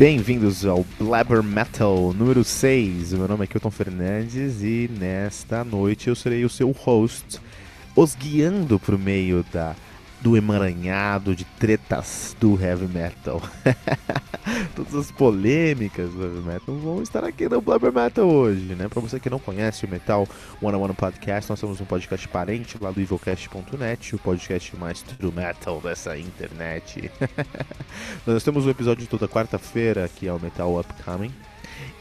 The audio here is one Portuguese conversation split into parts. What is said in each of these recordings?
Bem-vindos ao Blabber Metal número 6. Meu nome é Kilton Fernandes e nesta noite eu serei o seu host, os guiando por meio da do emaranhado de tretas do heavy metal. Todas as polêmicas do heavy metal vão estar aqui no Blabber Metal hoje, né? Para você que não conhece o Metal One on One Podcast, nós temos um podcast parente lá do evilcast.net, o podcast mais true metal dessa internet. nós temos um episódio toda quarta-feira, que é o Metal Upcoming.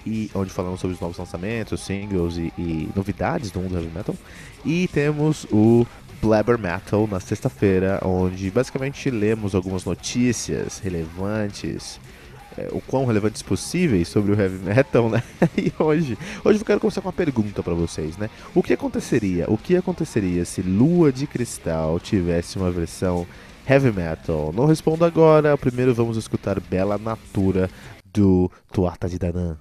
E onde falamos sobre os novos lançamentos, singles e, e novidades do mundo heavy metal. E temos o Blabber Metal na sexta-feira, onde basicamente lemos algumas notícias relevantes, é, o quão relevantes possíveis sobre o heavy metal, né? E hoje, hoje eu quero começar com uma pergunta para vocês, né? O que aconteceria? O que aconteceria se Lua de Cristal tivesse uma versão heavy metal? Não respondo agora. Primeiro vamos escutar Bela Natura do Tuata de Danã.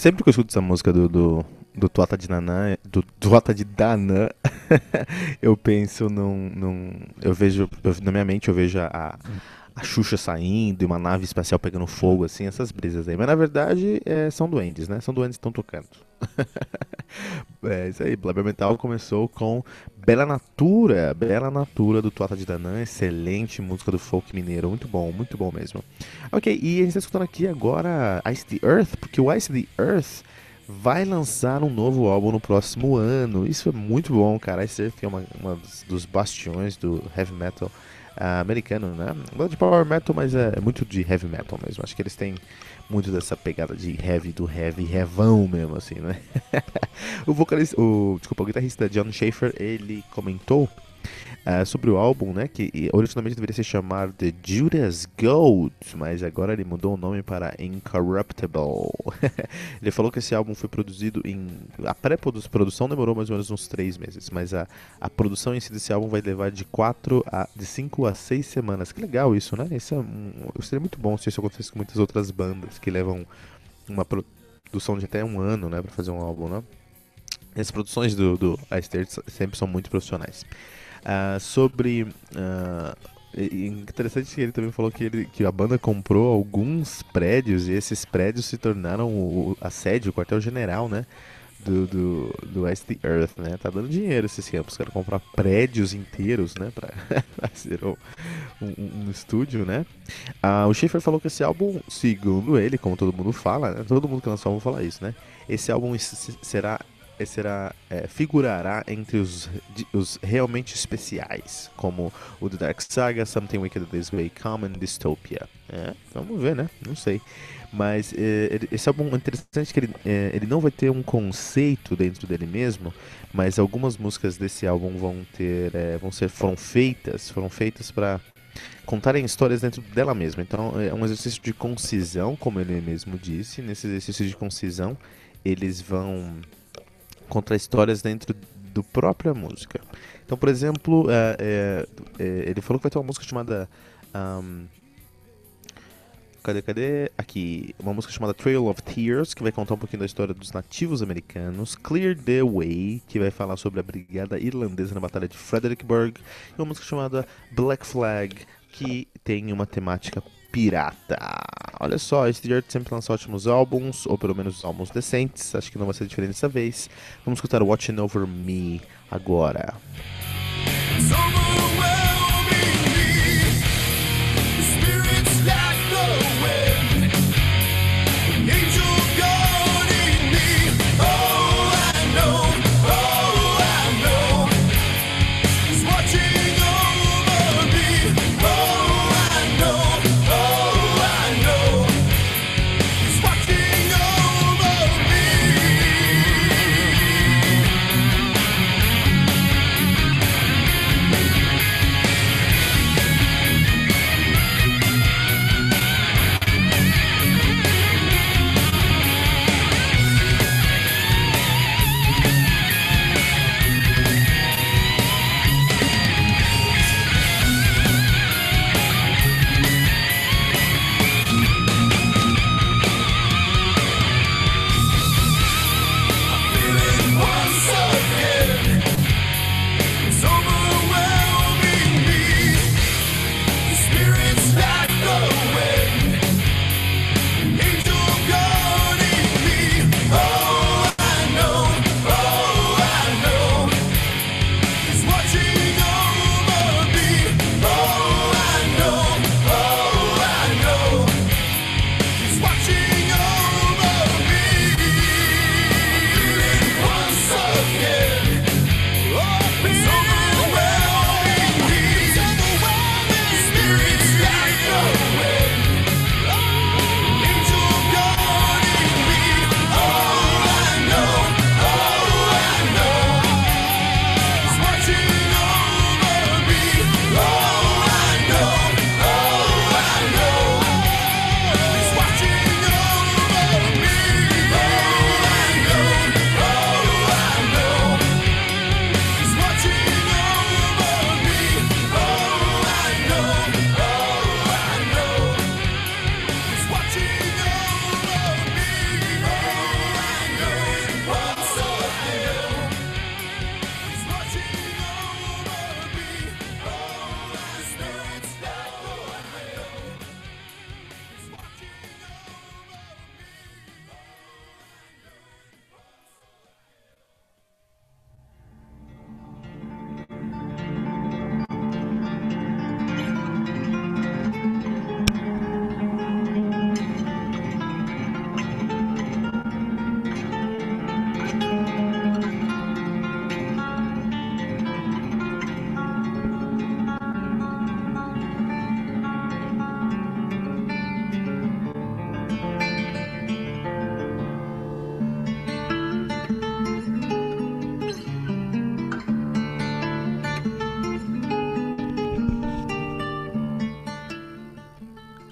Sempre que eu escuto essa música do, do, do Tuata de Nanã, do Tuata de Danã, eu penso num, num eu vejo, eu, na minha mente eu vejo a, a Xuxa saindo e uma nave espacial pegando fogo, assim, essas brisas aí. Mas na verdade é, são duendes, né? São duendes que estão tocando. é isso aí, Blabber Metal começou com Bela Natura, Bela Natura do Tuata de Danã, excelente música do folk mineiro, muito bom, muito bom mesmo. Ok, e a gente está escutando aqui agora Ice the Earth, porque o Ice the Earth vai lançar um novo álbum no próximo ano. Isso é muito bom, cara. Ice Earth é uma dos bastiões do heavy metal americano, né? Não de power metal, mas é, é, muito de heavy metal mesmo. Acho que eles têm muito dessa pegada de heavy, do heavy, revão mesmo, assim, né? o vocalista, o, desculpa, o guitarrista John Schaefer, ele comentou uh, sobre o álbum, né? Que originalmente deveria se chamar The Judas Goat, mas agora ele mudou o nome para Incorruptible. ele falou que esse álbum foi produzido em. A pré-produção demorou mais ou menos uns três meses, mas a, a produção em si desse álbum vai levar de quatro a de cinco a seis semanas. Que legal isso, né? Isso é um, seria muito bom se isso acontecesse com muitas outras bandas que levam uma produção de até um ano, né, para fazer um álbum, né? As produções do, do Ice sempre são muito profissionais. Uh, sobre. Uh, interessante que ele também falou que, ele, que a banda comprou alguns prédios e esses prédios se tornaram o, a sede, o quartel-general, né? Do, do, do West Earth, né? Tá dando dinheiro esses campos, quero comprar prédios inteiros, né? Pra fazer um, um, um estúdio, né? Ah, o Schaefer falou que esse álbum, segundo ele, como todo mundo fala, né? todo mundo que lançou álbum fala isso, né? Esse álbum será será, é, figurará entre os, os realmente especiais, como o The Dark Saga, Something Wicked This Way Common, Dystopia. É, vamos ver, né? Não sei. Mas é, esse álbum é interessante que ele, é, ele não vai ter um conceito dentro dele mesmo, mas algumas músicas desse álbum vão ter, é, vão ser, foram feitas, foram feitas para contarem histórias dentro dela mesma. Então é um exercício de concisão, como ele mesmo disse. Nesse exercício de concisão, eles vão contar histórias dentro do própria música. Então, por exemplo, é, é, é, ele falou que vai ter uma música chamada. Um, cadê, cadê? Aqui. Uma música chamada Trail of Tears, que vai contar um pouquinho da história dos nativos americanos. Clear the Way, que vai falar sobre a brigada irlandesa na Batalha de Fredericksburg. E uma música chamada Black Flag, que tem uma temática pirata. Olha só, esse Dirt sempre lança ótimos álbuns, ou pelo menos álbuns decentes. Acho que não vai ser diferente dessa vez. Vamos escutar Watching Over Me agora.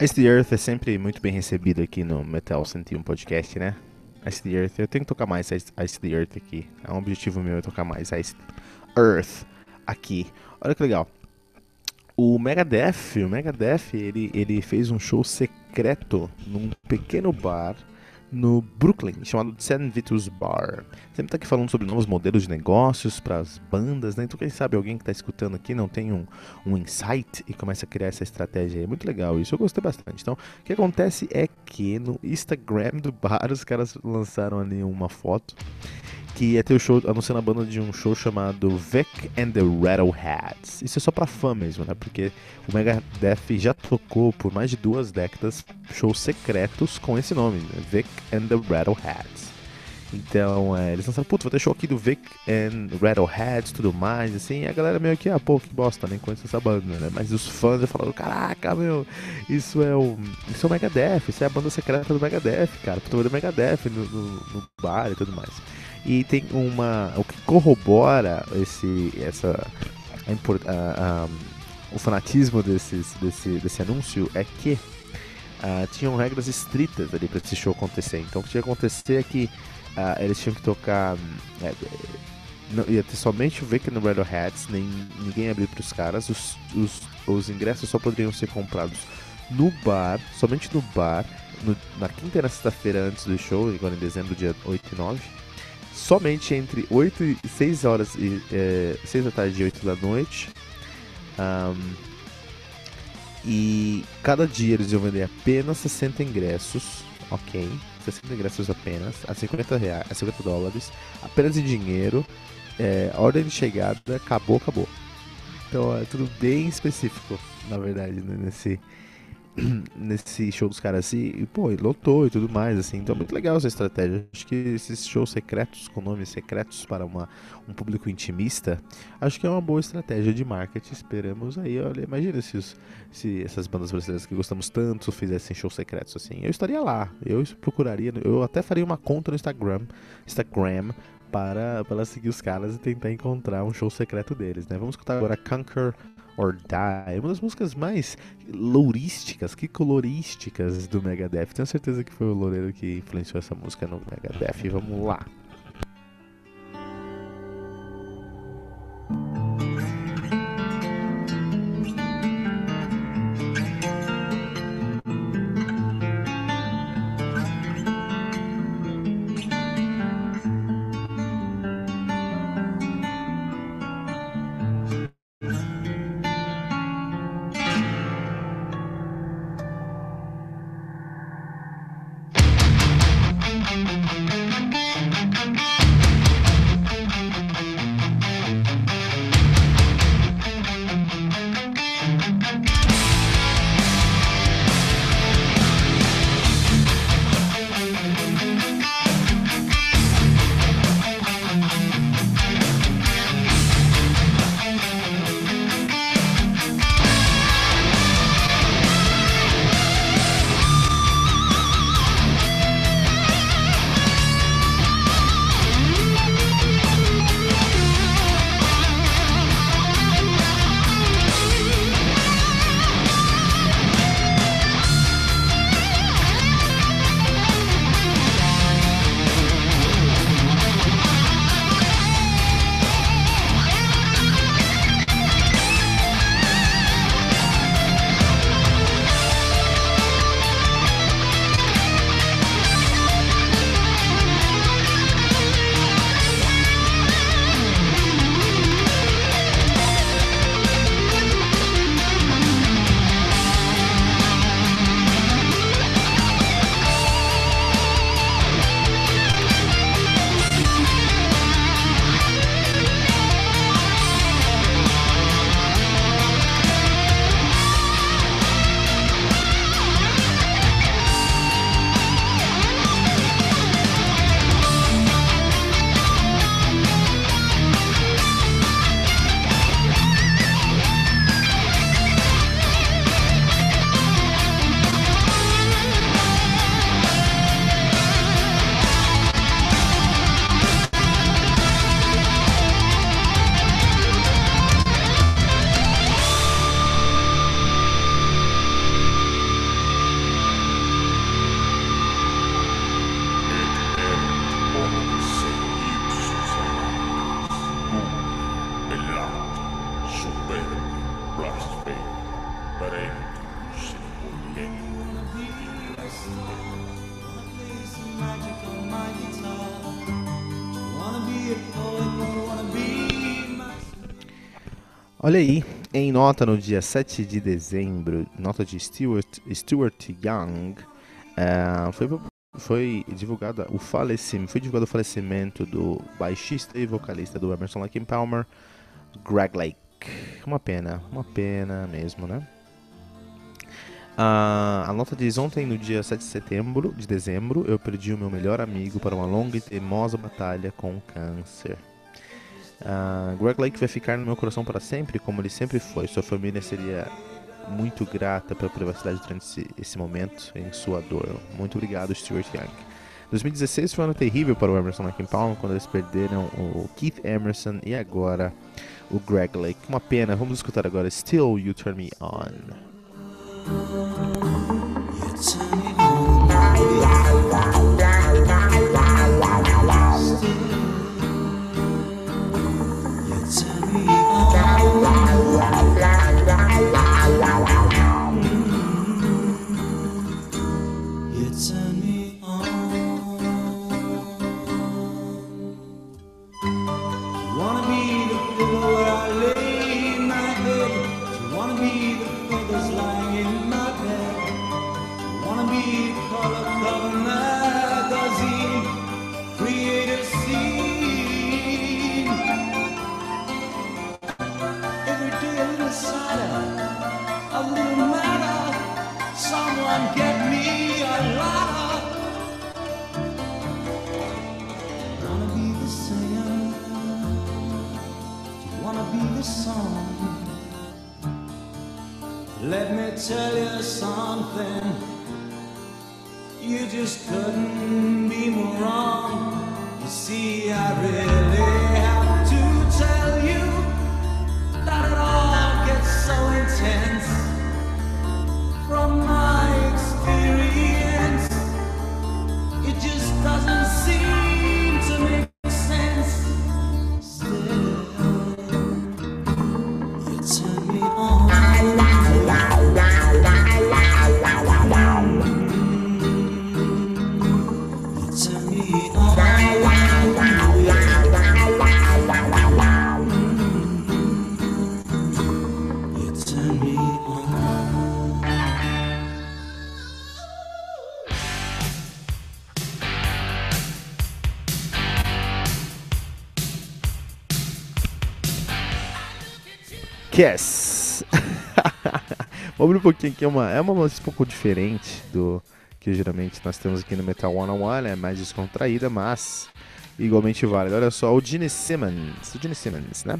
Ice the Earth é sempre muito bem recebido aqui no Metal 101 Podcast, né? Ice the Earth, eu tenho que tocar mais Ice, Ice the Earth aqui. É um objetivo meu tocar mais Ice Earth aqui. Olha que legal. O Megadeth, o Megadeth, ele, ele fez um show secreto num pequeno bar no Brooklyn, chamado St. Vitus Bar. Sempre tá aqui falando sobre novos modelos de negócios para as bandas, né? Então, quem sabe alguém que está escutando aqui não tem um, um insight e começa a criar essa estratégia aí. Muito legal isso, eu gostei bastante. Então, o que acontece é que no Instagram do bar os caras lançaram ali uma foto que ia ter o show, anunciando a banda de um show chamado Vic and the Rattleheads. Isso é só pra fã mesmo, né? Porque o Megadeth já tocou por mais de duas décadas shows secretos com esse nome, né? Vic and the Rattleheads. Então, é, eles lançaram, putz, vou ter show aqui do Vic and Rattleheads tudo mais, assim, a galera meio que, ah, pô, que bosta, nem conheço essa banda, né? Mas os fãs já falaram, caraca, meu, isso é o. Isso é o Megadeth, isso é a banda secreta do Megadeth, cara. Tô vendo Megadeth no, no, no bar e tudo mais. E tem uma. O que corrobora esse, essa, a, a, a, o fanatismo desses, desse, desse anúncio é que uh, tinham regras estritas ali para esse show acontecer. Então o que tinha que acontecer é que uh, eles tinham que tocar. É, não, ia ter somente o Vic no Red Hats, nem ninguém abrir para os caras. Os, os, os ingressos só poderiam ser comprados no bar, somente no bar, no, na quinta e na sexta-feira antes do show, agora em dezembro, dia 8 e 9 somente entre 8 e 6 horas e é, 6 da tarde e 8 da noite. Um, e cada dia eles iam vender apenas 60 ingressos, ok? 60 ingressos apenas, a 50, reais, a 50 dólares, apenas em dinheiro. É, ordem de chegada acabou, acabou. Então é tudo bem específico, na verdade, né, nesse, nesse show dos caras assim, e, pô, lotou e tudo mais, assim. Então é muito legal essa estratégia. Acho que esses shows secretos, com nomes secretos para uma, um público intimista, acho que é uma boa estratégia de marketing. Esperamos aí, olha, imagina se, os, se essas bandas brasileiras que gostamos tanto fizessem shows secretos assim. Eu estaria lá, eu procuraria, eu até faria uma conta no Instagram, Instagram para, para seguir os caras e tentar encontrar um show secreto deles, né? Vamos escutar agora Conquer or Die, uma das músicas mais lourísticas, que colorísticas do Megadeth. Tenho certeza que foi o Loureiro que influenciou essa música no Megadeth. Vamos lá. Olha aí, em nota no dia 7 de dezembro, nota de Stuart, Stuart Young, uh, foi, foi divulgada o falecimento, foi divulgado o falecimento do baixista e vocalista do Emerson Lake Palmer, Greg Lake. Uma pena, uma pena mesmo, né? Uh, a nota diz ontem, no dia 7 de setembro de dezembro, eu perdi o meu melhor amigo para uma longa e teimosa batalha com o câncer. Uh, Greg Lake vai ficar no meu coração para sempre, como ele sempre foi. Sua família seria muito grata pela privacidade durante esse, esse momento em sua dor. Muito obrigado, Stuart Young. 2016 foi um ano terrível para o Emerson Lake Palm quando eles perderam o Keith Emerson e agora o Greg Lake. Uma pena, vamos escutar agora Still You Turn Me On. Yes! Vamos abrir um pouquinho aqui, é uma, é uma música um pouco diferente do que geralmente nós temos aqui no Metal One on One, é mais descontraída, mas igualmente válida. Olha só, o Gene Simmons, o Gene Simmons, né?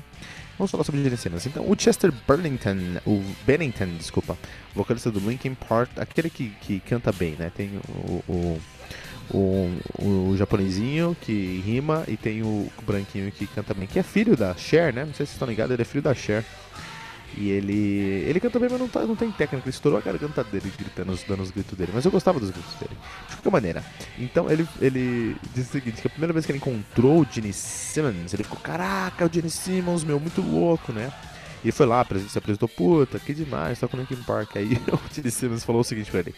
Vamos falar sobre o Gene Simmons. Então, o Chester Burlington, o Bennington, desculpa, vocalista do Linkin Park, aquele que, que canta bem, né? Tem o, o o, o, japonesinho que rima e tem o branquinho que canta bem, que é filho da Cher, né? Não sei se vocês estão ligados, ele é filho da Cher. E ele. Ele canta bem, mas não, tá, não tem técnica. Ele estourou a garganta dele gritando, dando os gritos dele. Mas eu gostava dos gritos dele. De qualquer maneira. Então ele, ele disse o seguinte: que a primeira vez que ele encontrou o Gene Simmons, ele ficou, caraca, o Gene Simmons, meu, muito louco, né? E foi lá, se apresentou, puta, que demais, toca no Linkin Park. Aí o Gene Simmons falou o seguinte pra ele: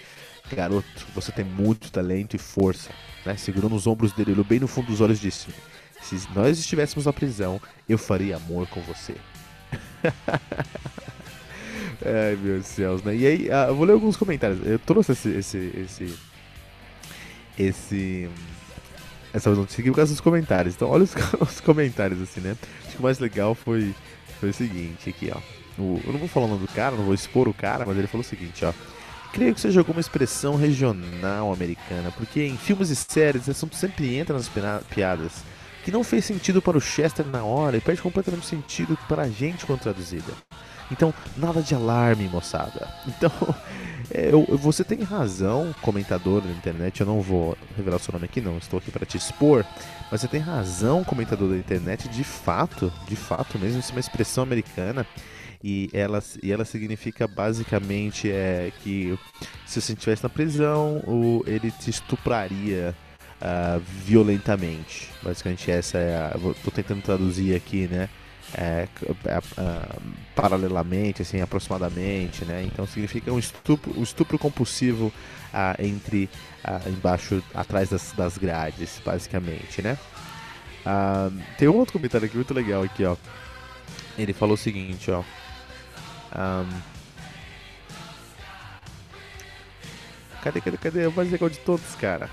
Garoto, você tem muito talento e força. Né? Segurou nos ombros dele, olhou bem no fundo dos olhos e disse: Se nós estivéssemos na prisão, eu faria amor com você. Ai, meu céus, né? E aí, ah, eu vou ler alguns comentários. Eu trouxe esse. esse, esse, esse essa notícia aqui por causa dos comentários. Então, olha os, os, comentários, assim, né? Acho que o mais legal foi, foi o seguinte: aqui, ó. O, eu não vou falar o nome do cara, não vou expor o cara, mas ele falou o seguinte, ó. Creio que seja alguma expressão regional americana, porque em filmes e séries sempre entra nas piadas que não fez sentido para o Chester na hora e perde completamente sentido para a gente quando traduzida. Então, nada de alarme, moçada. Então, é, eu, você tem razão, comentador da internet, eu não vou revelar o seu nome aqui não, estou aqui para te expor, mas você tem razão, comentador da internet, de fato, de fato mesmo, isso é uma expressão americana e ela, e ela significa basicamente é, que se você estivesse na prisão, o, ele te estupraria uh, violentamente. Basicamente essa é a. Tô tentando traduzir aqui, né? é, é, é, paralelamente, assim, aproximadamente, né? Então significa um estupro, um estupro compulsivo ah, entre ah, embaixo, atrás das, das grades, basicamente, né? Ah, tem um outro comentário aqui muito legal aqui, ó. Ele falou o seguinte, ó. Um, cadê, cadê, cadê? Eu vou fazer igual de todos, cara.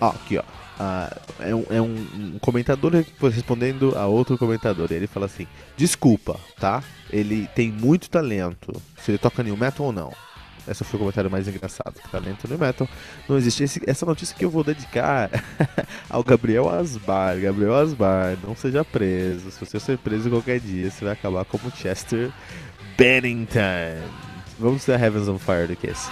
Ó, aqui, ó. Uh, é um, é um, comentador respondendo a outro comentador. Ele fala assim: Desculpa, tá? Ele tem muito talento. Se ele toca new metal ou não. Esse foi o comentário mais engraçado. Talento no metal não existe. Esse, essa notícia que eu vou dedicar ao Gabriel Asbar. Gabriel Asbar, não seja preso. Se você ser preso qualquer dia, você vai acabar como Chester Bennington. Vamos ter Heavens on Fire do Kiss.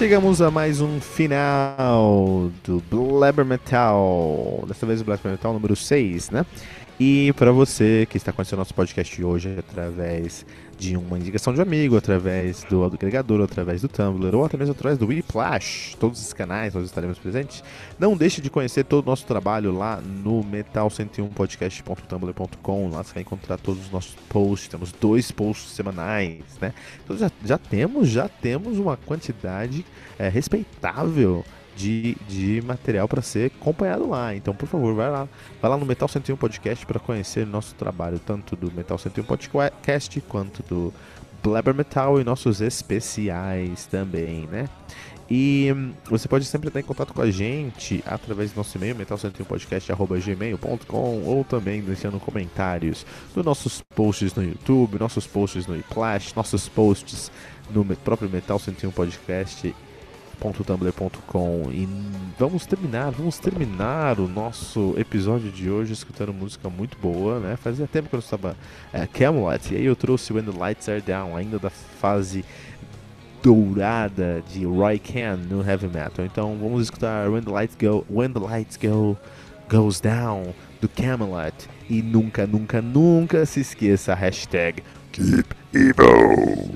Chegamos a mais um final do Blabber Metal. Dessa vez o Blabber Metal número 6, né? E para você que está conhecendo nosso podcast hoje através de uma indicação de um amigo, através do agregador, através do Tumblr ou até mesmo através do Whiplash, todos os canais nós estaremos presentes. Não deixe de conhecer todo o nosso trabalho lá no metal101podcast.tumblr.com. Lá você vai encontrar todos os nossos posts. Temos dois posts semanais, né? Então já, já temos, já temos uma quantidade é, respeitável de, de material para ser acompanhado lá. Então, por favor, vai lá, vai lá no Metal 101 Podcast para conhecer nosso trabalho, tanto do Metal 101 Podcast quanto do Blabber Metal e nossos especiais também, né? E hum, você pode sempre estar em contato com a gente através do nosso e-mail, metal101podcast.gmail.com ou também deixando comentários dos nossos posts no YouTube, nossos posts no Flash, nossos posts no próprio Metal 101 Podcast www.tumblr.com e vamos terminar, vamos terminar o nosso episódio de hoje escutando música muito boa, né? Fazia tempo que eu estava é, Camelot e aí eu trouxe When the Lights Are Down, ainda da fase dourada de Roy Khan no heavy metal. Então vamos escutar When the Lights Go, When the Lights Go Goes Down do Camelot e nunca, nunca, nunca se esqueça a hashtag Keep evil.